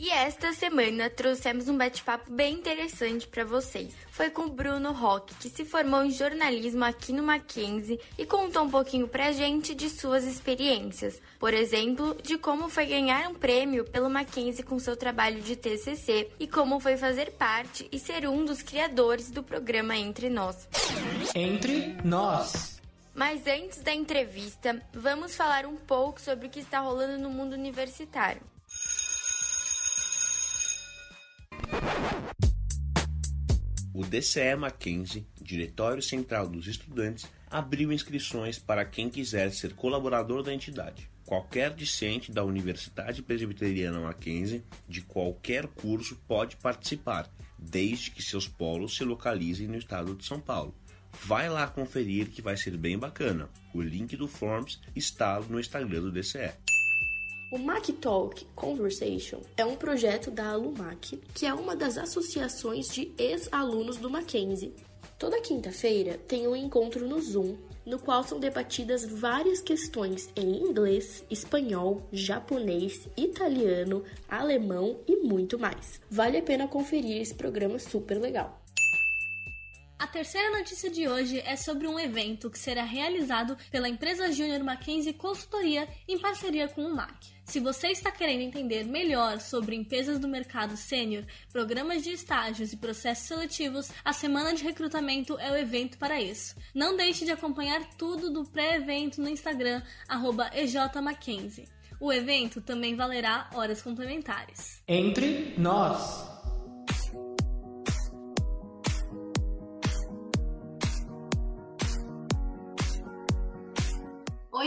E esta semana trouxemos um bate-papo bem interessante para vocês. Foi com o Bruno Roque, que se formou em jornalismo aqui no Mackenzie e contou um pouquinho pra gente de suas experiências. Por exemplo, de como foi ganhar um prêmio pelo Mackenzie com seu trabalho de TCC e como foi fazer parte e ser um dos criadores do programa Entre Nós. Entre nós. Mas antes da entrevista, vamos falar um pouco sobre o que está rolando no mundo universitário. O DCE Mackenzie, Diretório Central dos Estudantes, abriu inscrições para quem quiser ser colaborador da entidade. Qualquer discente da Universidade Presbiteriana Mackenzie, de qualquer curso, pode participar, desde que seus polos se localizem no estado de São Paulo. Vai lá conferir que vai ser bem bacana. O link do Forms está no Instagram do DCE. O Mac Talk Conversation é um projeto da Alumac, que é uma das associações de ex-alunos do Mackenzie. Toda quinta-feira tem um encontro no Zoom, no qual são debatidas várias questões em inglês, espanhol, japonês, italiano, alemão e muito mais. Vale a pena conferir esse programa super legal. A terceira notícia de hoje é sobre um evento que será realizado pela empresa Júnior Mackenzie Consultoria em parceria com o MAC. Se você está querendo entender melhor sobre empresas do mercado sênior, programas de estágios e processos seletivos, a semana de recrutamento é o evento para isso. Não deixe de acompanhar tudo do pré-evento no Instagram @ejmackenzie. O evento também valerá horas complementares. Entre nós.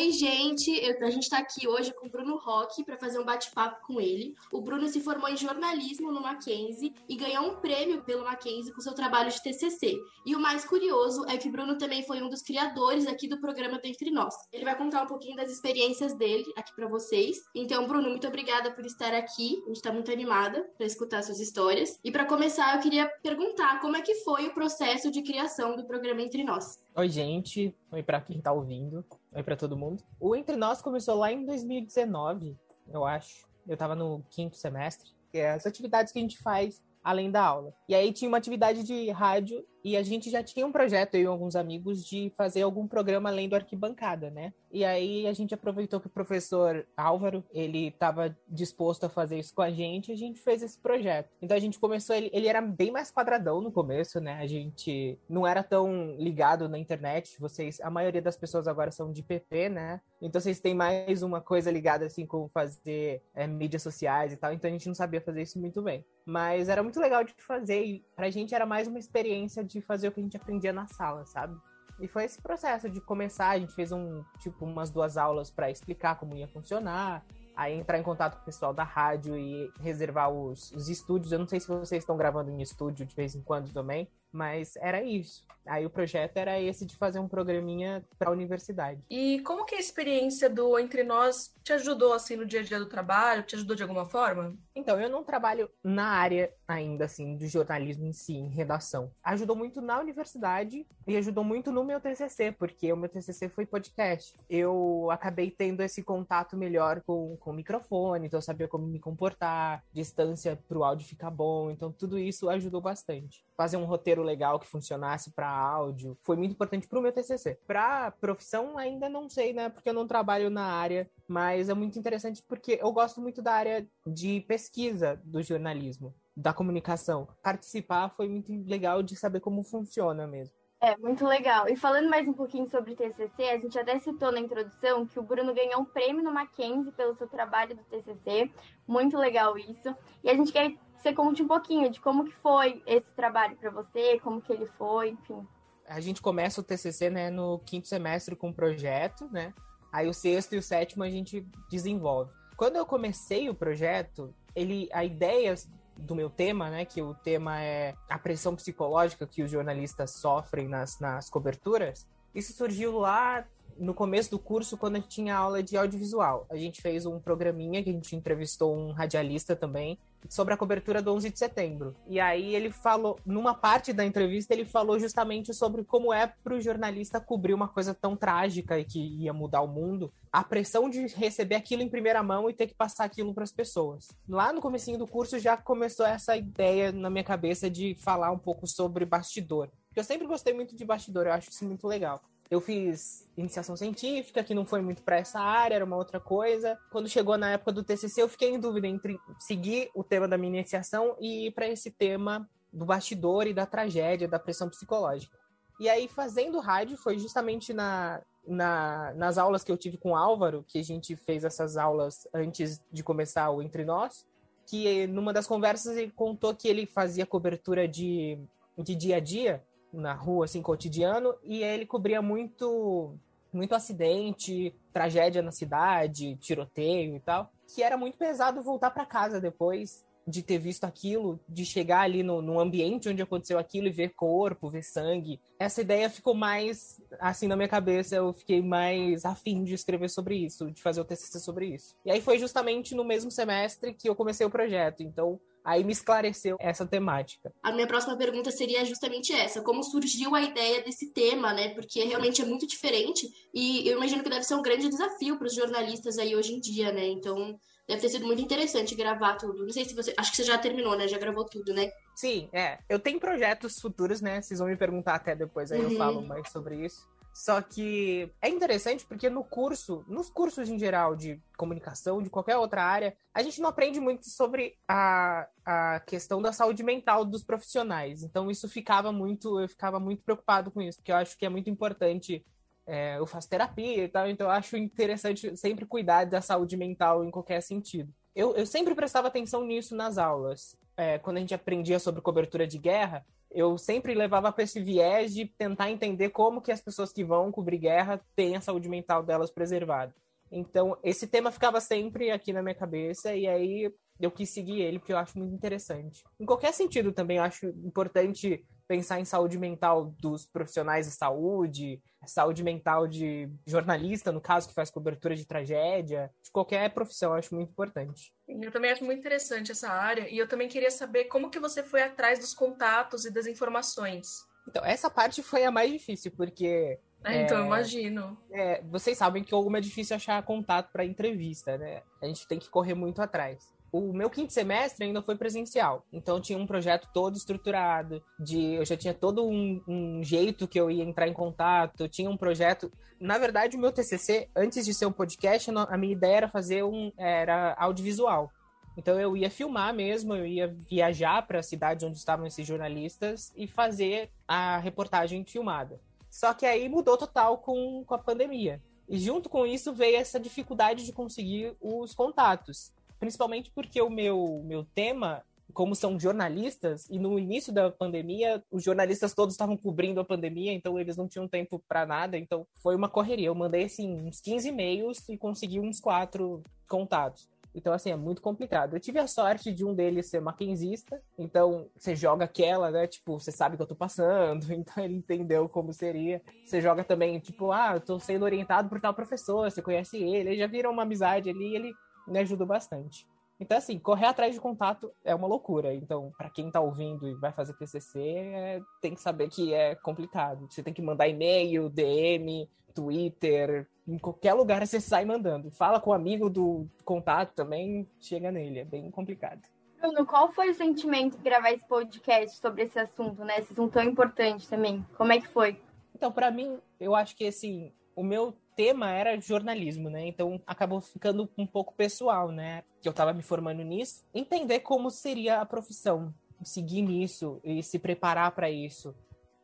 Oi, gente! Eu- a gente está aqui hoje com o Bruno Roque para fazer um bate-papo com ele. O Bruno se formou em jornalismo no Mackenzie e ganhou um prêmio pelo Mackenzie com seu trabalho de TCC. E o mais curioso é que o Bruno também foi um dos criadores aqui do programa Entre Nós. Ele vai contar um pouquinho das experiências dele aqui para vocês. Então, Bruno, muito obrigada por estar aqui. A gente está muito animada para escutar suas histórias. E para começar, eu queria perguntar como é que foi o processo de criação do programa Entre Nós. Oi, gente. Oi pra quem tá ouvindo. Oi pra todo mundo. O Entre Nós começou lá em 2019, eu acho. Eu tava no quinto semestre. Que é as atividades que a gente faz além da aula. E aí tinha uma atividade de rádio e a gente já tinha um projeto, eu e alguns amigos, de fazer algum programa além do arquibancada, né? E aí a gente aproveitou que o professor Álvaro, ele estava disposto a fazer isso com a gente a gente fez esse projeto. Então a gente começou, ele, ele era bem mais quadradão no começo, né? A gente não era tão ligado na internet, vocês, a maioria das pessoas agora são de PP, né? Então vocês têm mais uma coisa ligada assim com fazer é, mídias sociais e tal, então a gente não sabia fazer isso muito bem. Mas era muito legal de fazer e pra gente era mais uma experiência de fazer o que a gente aprendia na sala, sabe? E foi esse processo de começar, a gente fez um tipo umas duas aulas para explicar como ia funcionar, aí entrar em contato com o pessoal da rádio e reservar os, os estúdios. Eu não sei se vocês estão gravando em estúdio de vez em quando também, mas era isso. Aí o projeto era esse de fazer um programinha para a universidade. E como que a experiência do Entre Nós te ajudou assim no dia a dia do trabalho? Te ajudou de alguma forma? Então, eu não trabalho na área ainda, assim, do jornalismo em si, em redação. Ajudou muito na universidade e ajudou muito no meu TCC, porque o meu TCC foi podcast. Eu acabei tendo esse contato melhor com, com o microfone, então eu sabia como me comportar, distância pro áudio ficar bom, então tudo isso ajudou bastante. Fazer um roteiro legal que funcionasse para áudio foi muito importante pro meu TCC. Pra profissão, ainda não sei, né, porque eu não trabalho na área, mas é muito interessante porque eu gosto muito da área de pesquisa do jornalismo, da comunicação. Participar foi muito legal de saber como funciona mesmo. É, muito legal. E falando mais um pouquinho sobre TCC, a gente até citou na introdução que o Bruno ganhou um prêmio no Mackenzie pelo seu trabalho do TCC. Muito legal isso. E a gente quer que você conte um pouquinho de como que foi esse trabalho para você, como que ele foi, enfim. A gente começa o TCC, né, no quinto semestre com um projeto, né? Aí o sexto e o sétimo a gente desenvolve. Quando eu comecei o projeto, ele, a ideia do meu tema, né? Que o tema é a pressão psicológica que os jornalistas sofrem nas, nas coberturas. Isso surgiu lá no começo do curso, quando a gente tinha aula de audiovisual. A gente fez um programinha que a gente entrevistou um radialista também sobre a cobertura do 11 de setembro. E aí ele falou, numa parte da entrevista, ele falou justamente sobre como é para o jornalista cobrir uma coisa tão trágica e que ia mudar o mundo, a pressão de receber aquilo em primeira mão e ter que passar aquilo para as pessoas. Lá no comecinho do curso já começou essa ideia na minha cabeça de falar um pouco sobre bastidor. Eu sempre gostei muito de bastidor, eu acho isso muito legal. Eu fiz iniciação científica, que não foi muito para essa área, era uma outra coisa. Quando chegou na época do TCC, eu fiquei em dúvida entre seguir o tema da minha iniciação e ir para esse tema do bastidor e da tragédia, da pressão psicológica. E aí, fazendo rádio, foi justamente na, na, nas aulas que eu tive com o Álvaro, que a gente fez essas aulas antes de começar o Entre Nós, que numa das conversas ele contou que ele fazia cobertura de, de dia a dia na rua, assim, cotidiano, e ele cobria muito, muito acidente, tragédia na cidade, tiroteio e tal, que era muito pesado voltar para casa depois de ter visto aquilo, de chegar ali no, no, ambiente onde aconteceu aquilo e ver corpo, ver sangue. Essa ideia ficou mais assim na minha cabeça, eu fiquei mais afim de escrever sobre isso, de fazer o TCC sobre isso. E aí foi justamente no mesmo semestre que eu comecei o projeto, então Aí me esclareceu essa temática. A minha próxima pergunta seria justamente essa: como surgiu a ideia desse tema, né? Porque realmente é muito diferente e eu imagino que deve ser um grande desafio para os jornalistas aí hoje em dia, né? Então deve ter sido muito interessante gravar tudo. Não sei se você. Acho que você já terminou, né? Já gravou tudo, né? Sim, é. Eu tenho projetos futuros, né? Vocês vão me perguntar até depois, aí uhum. eu falo mais sobre isso. Só que é interessante porque no curso, nos cursos em geral de comunicação, de qualquer outra área, a gente não aprende muito sobre a, a questão da saúde mental dos profissionais. Então isso ficava muito, eu ficava muito preocupado com isso, porque eu acho que é muito importante. É, eu faço terapia e tal, então eu acho interessante sempre cuidar da saúde mental em qualquer sentido. Eu, eu sempre prestava atenção nisso nas aulas. É, quando a gente aprendia sobre cobertura de guerra, eu sempre levava para esse viés de tentar entender como que as pessoas que vão cobrir guerra têm a saúde mental delas preservada. Então, esse tema ficava sempre aqui na minha cabeça e aí eu quis seguir ele porque eu acho muito interessante. Em qualquer sentido também eu acho importante pensar em saúde mental dos profissionais de saúde, saúde mental de jornalista, no caso, que faz cobertura de tragédia, de qualquer profissão, eu acho muito importante. Eu também acho muito interessante essa área e eu também queria saber como que você foi atrás dos contatos e das informações. Então, essa parte foi a mais difícil, porque é, então, é, imagino. É, vocês sabem que como é difícil achar contato para entrevista, né? A gente tem que correr muito atrás o meu quinto semestre ainda foi presencial. Então tinha um projeto todo estruturado, de eu já tinha todo um, um, jeito que eu ia entrar em contato, tinha um projeto. Na verdade, o meu TCC, antes de ser um podcast, a minha ideia era fazer um era audiovisual. Então eu ia filmar mesmo, eu ia viajar para as cidades onde estavam esses jornalistas e fazer a reportagem filmada. Só que aí mudou total com, com a pandemia. E junto com isso veio essa dificuldade de conseguir os contatos principalmente porque o meu, meu tema, como são jornalistas, e no início da pandemia, os jornalistas todos estavam cobrindo a pandemia, então eles não tinham tempo para nada, então foi uma correria. Eu mandei, assim, uns 15 e-mails e consegui uns quatro contatos. Então, assim, é muito complicado. Eu tive a sorte de um deles ser maquinzista, então você joga aquela, né? Tipo, você sabe que eu tô passando, então ele entendeu como seria. Você joga também, tipo, ah, eu tô sendo orientado por tal professor, você conhece ele, aí já viram uma amizade ali, ele me ajudou bastante. Então, assim, correr atrás de contato é uma loucura. Então, para quem tá ouvindo e vai fazer TCC, é, tem que saber que é complicado. Você tem que mandar e-mail, DM, Twitter, em qualquer lugar você sai mandando. Fala com o amigo do contato também, chega nele. É bem complicado. Bruno, qual foi o sentimento de gravar esse podcast sobre esse assunto, né? Esse assunto tão importante também. Como é que foi? Então, para mim, eu acho que, assim, o meu tema era jornalismo, né? Então acabou ficando um pouco pessoal, né? Que eu estava me formando nisso. Entender como seria a profissão, seguir nisso e se preparar para isso.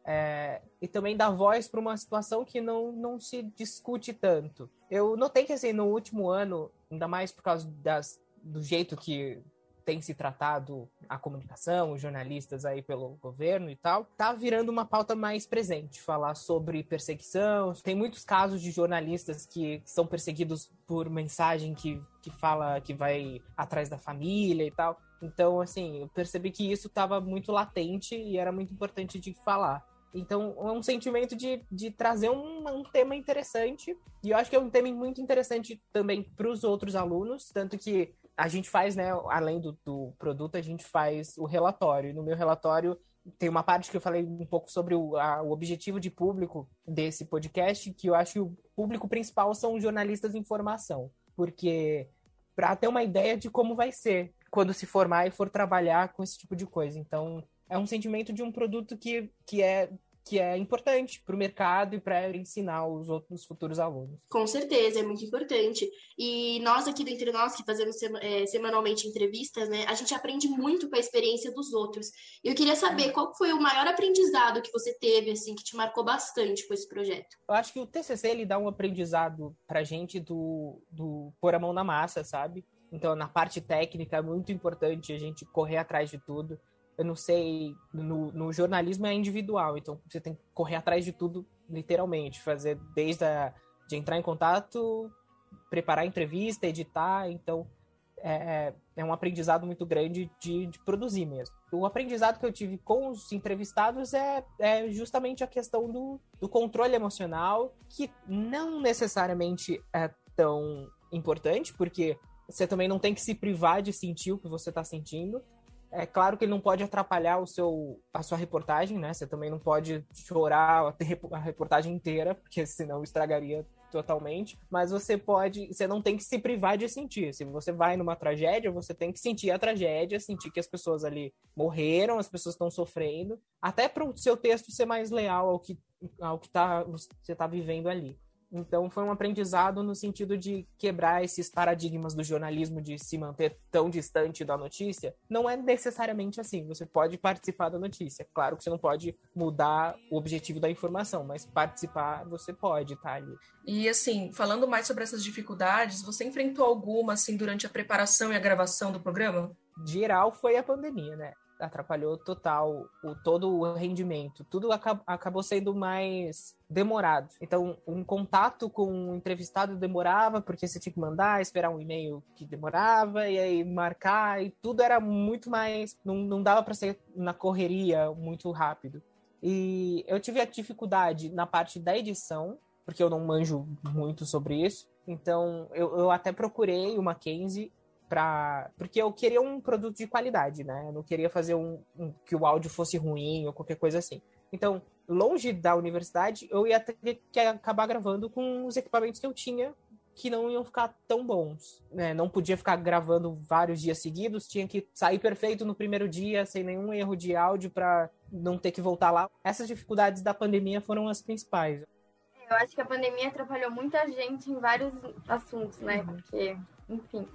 É, e também dar voz para uma situação que não, não se discute tanto. Eu notei que assim, no último ano, ainda mais por causa das, do jeito que tem se tratado a comunicação, os jornalistas aí pelo governo e tal, tá virando uma pauta mais presente, falar sobre perseguição. Tem muitos casos de jornalistas que são perseguidos por mensagem que, que fala que vai atrás da família e tal. Então, assim, eu percebi que isso estava muito latente e era muito importante de falar. Então, é um sentimento de, de trazer um, um tema interessante. E eu acho que é um tema muito interessante também para os outros alunos. Tanto que a gente faz, né, além do, do produto, a gente faz o relatório. No meu relatório tem uma parte que eu falei um pouco sobre o, a, o objetivo de público desse podcast, que eu acho que o público principal são os jornalistas de informação. Porque para ter uma ideia de como vai ser quando se formar e for trabalhar com esse tipo de coisa. Então, é um sentimento de um produto que, que é que é importante para o mercado e para ensinar os outros futuros alunos. Com certeza, é muito importante. E nós aqui do Entre Nós, que fazemos é, semanalmente entrevistas, né, a gente aprende muito com a experiência dos outros. E eu queria saber qual foi o maior aprendizado que você teve, assim, que te marcou bastante com esse projeto. Eu acho que o TCC, ele dá um aprendizado para a gente do, do pôr a mão na massa, sabe? Então, na parte técnica, é muito importante a gente correr atrás de tudo eu não sei, no, no, jornalismo é individual, então você tem que correr atrás de tudo, literalmente, fazer desde a, de entrar em contato, preparar a entrevista, editar, então é, é, é um aprendizado muito grande de, de, produzir mesmo. O aprendizado que eu tive com os entrevistados é, é justamente a questão do, do controle emocional, que não necessariamente é tão importante, porque você também não tem que se privar de sentir o que você está sentindo, é claro que ele não pode atrapalhar o seu, a sua reportagem, né? Você também não pode chorar a reportagem inteira, porque senão estragaria totalmente. Mas você pode, você não tem que se privar de sentir. Se você vai numa tragédia, você tem que sentir a tragédia, sentir que as pessoas ali morreram, as pessoas estão sofrendo, até para o seu texto ser mais leal ao que ao que tá, você está vivendo ali. Então foi um aprendizado no sentido de quebrar esses paradigmas do jornalismo de se manter tão distante da notícia. Não é necessariamente assim. Você pode participar da notícia. Claro que você não pode mudar o objetivo da informação, mas participar você pode estar tá ali. E assim, falando mais sobre essas dificuldades, você enfrentou alguma assim durante a preparação e a gravação do programa? Geral foi a pandemia, né? Atrapalhou total o todo o rendimento. Tudo acab acabou sendo mais demorado. Então, um contato com um entrevistado demorava, porque você tinha que mandar, esperar um e-mail que demorava, e aí marcar, e tudo era muito mais. Não, não dava para ser na correria muito rápido. E eu tive a dificuldade na parte da edição, porque eu não manjo muito sobre isso. Então, eu, eu até procurei o Mackenzie para porque eu queria um produto de qualidade, né? Eu não queria fazer um, um, que o áudio fosse ruim ou qualquer coisa assim. Então, longe da universidade, eu ia ter que acabar gravando com os equipamentos que eu tinha que não iam ficar tão bons. Né? Não podia ficar gravando vários dias seguidos, tinha que sair perfeito no primeiro dia, sem nenhum erro de áudio para não ter que voltar lá. Essas dificuldades da pandemia foram as principais. Eu acho que a pandemia atrapalhou muita gente em vários assuntos, né? Uhum. Porque, enfim,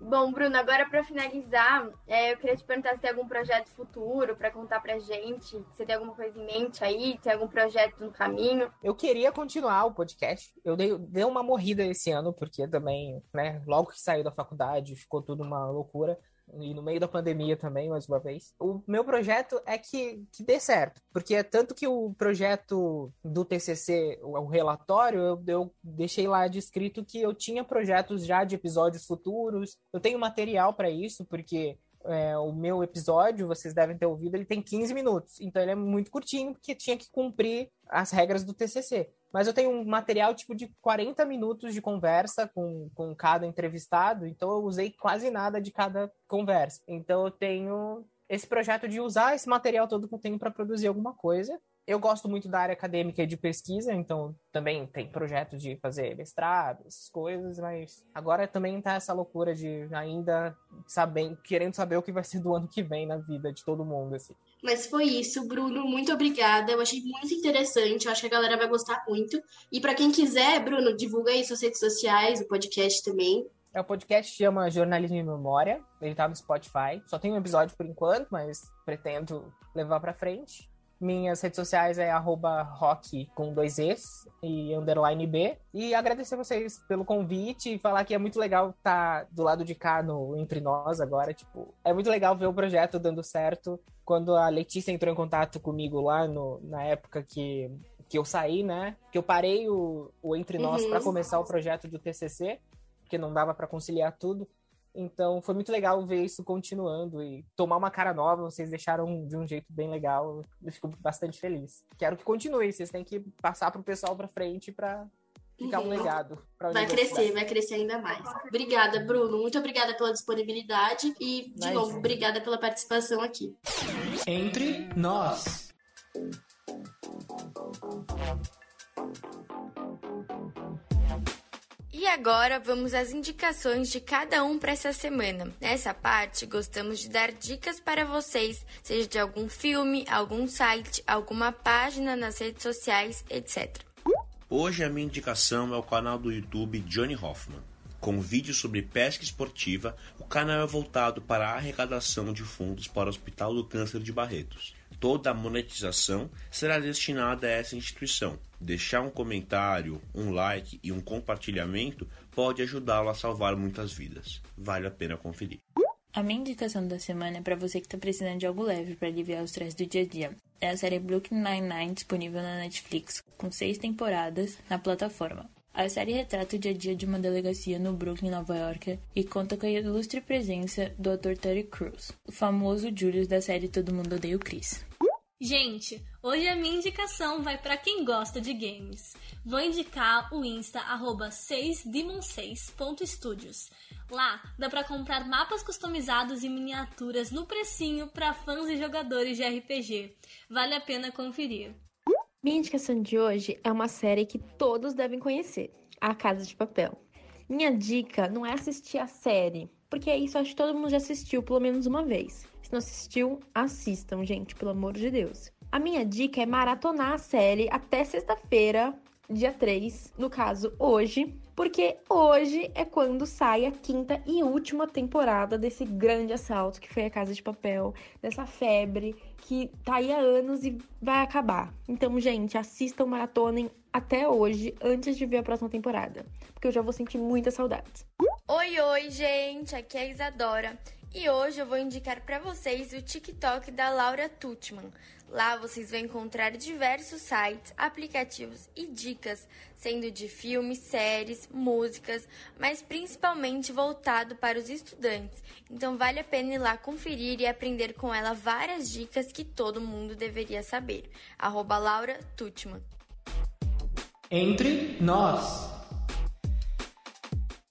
Bom, Bruno, agora para finalizar, é, eu queria te perguntar se tem algum projeto futuro para contar pra gente. Você tem alguma coisa em mente aí? Tem algum projeto no caminho? Eu queria continuar o podcast. Eu dei, dei uma morrida esse ano, porque também, né, logo que saiu da faculdade, ficou tudo uma loucura e no meio da pandemia também, mais uma vez. O meu projeto é que, que dê certo, porque é tanto que o projeto do TCC, o, o relatório, eu, eu deixei lá descrito que eu tinha projetos já de episódios futuros, eu tenho material para isso, porque é, o meu episódio, vocês devem ter ouvido, ele tem 15 minutos. Então ele é muito curtinho, porque tinha que cumprir as regras do TCC. Mas eu tenho um material tipo de 40 minutos de conversa com, com cada entrevistado, então eu usei quase nada de cada conversa. Então eu tenho esse projeto de usar esse material todo que eu tenho para produzir alguma coisa eu gosto muito da área acadêmica e de pesquisa, então também tem projeto de fazer mestrado, essas coisas, mas agora também tá essa loucura de ainda saber, querendo saber o que vai ser do ano que vem na vida de todo mundo, assim. Mas foi isso, Bruno, muito obrigada. Eu achei muito interessante, eu acho que a galera vai gostar muito. E para quem quiser, Bruno, divulga aí suas redes sociais, o podcast também. É o podcast chama Jornalismo em Memória. Ele tá no Spotify. Só tem um episódio por enquanto, mas pretendo levar para frente. Minhas redes sociais é rock com dois Es e underline B. E agradecer vocês pelo convite e falar que é muito legal estar tá do lado de cá no Entre Nós agora. Tipo, é muito legal ver o projeto dando certo. Quando a Letícia entrou em contato comigo lá no, na época que, que eu saí, né? Que eu parei o, o Entre Nós uhum. para começar o projeto do TCC, porque não dava para conciliar tudo. Então foi muito legal ver isso continuando e tomar uma cara nova. Vocês deixaram de um jeito bem legal. Eu fico bastante feliz. Quero que continue. Vocês têm que passar pro pessoal para frente para ficar uhum. um legado. Vai crescer, vai crescer ainda mais. Obrigada, Bruno. Muito obrigada pela disponibilidade e, de novo, obrigada pela participação aqui. Entre nós. E agora vamos às indicações de cada um para essa semana. Nessa parte, gostamos de dar dicas para vocês, seja de algum filme, algum site, alguma página nas redes sociais, etc. Hoje a minha indicação é o canal do YouTube Johnny Hoffman. Com vídeos sobre pesca esportiva, o canal é voltado para a arrecadação de fundos para o Hospital do Câncer de Barretos. Toda a monetização será destinada a essa instituição. Deixar um comentário, um like e um compartilhamento pode ajudá-lo a salvar muitas vidas. Vale a pena conferir. A minha indicação da semana é para você que está precisando de algo leve para aliviar o estresse do dia a dia. É a série Brooklyn Nine-Nine disponível na Netflix, com seis temporadas na plataforma. A série retrata o dia a dia de uma delegacia no Brooklyn, Nova York, e conta com a ilustre presença do ator Terry Crews, o famoso Julius da série Todo Mundo Odeia o Chris. Gente, hoje a minha indicação vai para quem gosta de games. Vou indicar o Insta 6demon6.studios. Lá dá para comprar mapas customizados e miniaturas no precinho para fãs e jogadores de RPG. Vale a pena conferir. Minha indicação de hoje é uma série que todos devem conhecer, A Casa de Papel. Minha dica não é assistir a série, porque isso acho que todo mundo já assistiu pelo menos uma vez. Se não assistiu, assistam, gente, pelo amor de Deus. A minha dica é maratonar a série até sexta-feira, dia 3, no caso, hoje, porque hoje é quando sai a quinta e última temporada desse grande assalto que foi a Casa de Papel, dessa febre que tá aí há anos e vai acabar. Então, gente, assistam, maratonem até hoje, antes de ver a próxima temporada, porque eu já vou sentir muitas saudades. Oi, oi, gente, aqui é a Isadora. E hoje eu vou indicar para vocês o TikTok da Laura Tutman. Lá vocês vão encontrar diversos sites, aplicativos e dicas, sendo de filmes, séries, músicas, mas principalmente voltado para os estudantes. Então vale a pena ir lá conferir e aprender com ela várias dicas que todo mundo deveria saber. Arroba Laura Tutman. Entre nós.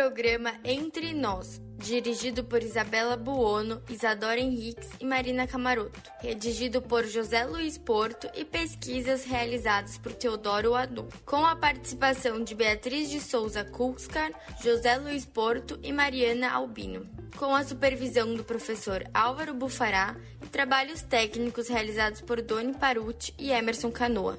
Programa Entre Nós dirigido por Isabela Buono, Isadora Henriques e Marina Camaroto, redigido por José Luiz Porto e pesquisas realizadas por Teodoro Adu, com a participação de Beatriz de Souza Kulskar, José Luiz Porto e Mariana Albino, com a supervisão do professor Álvaro Bufará e trabalhos técnicos realizados por Doni Paruti e Emerson Canoa.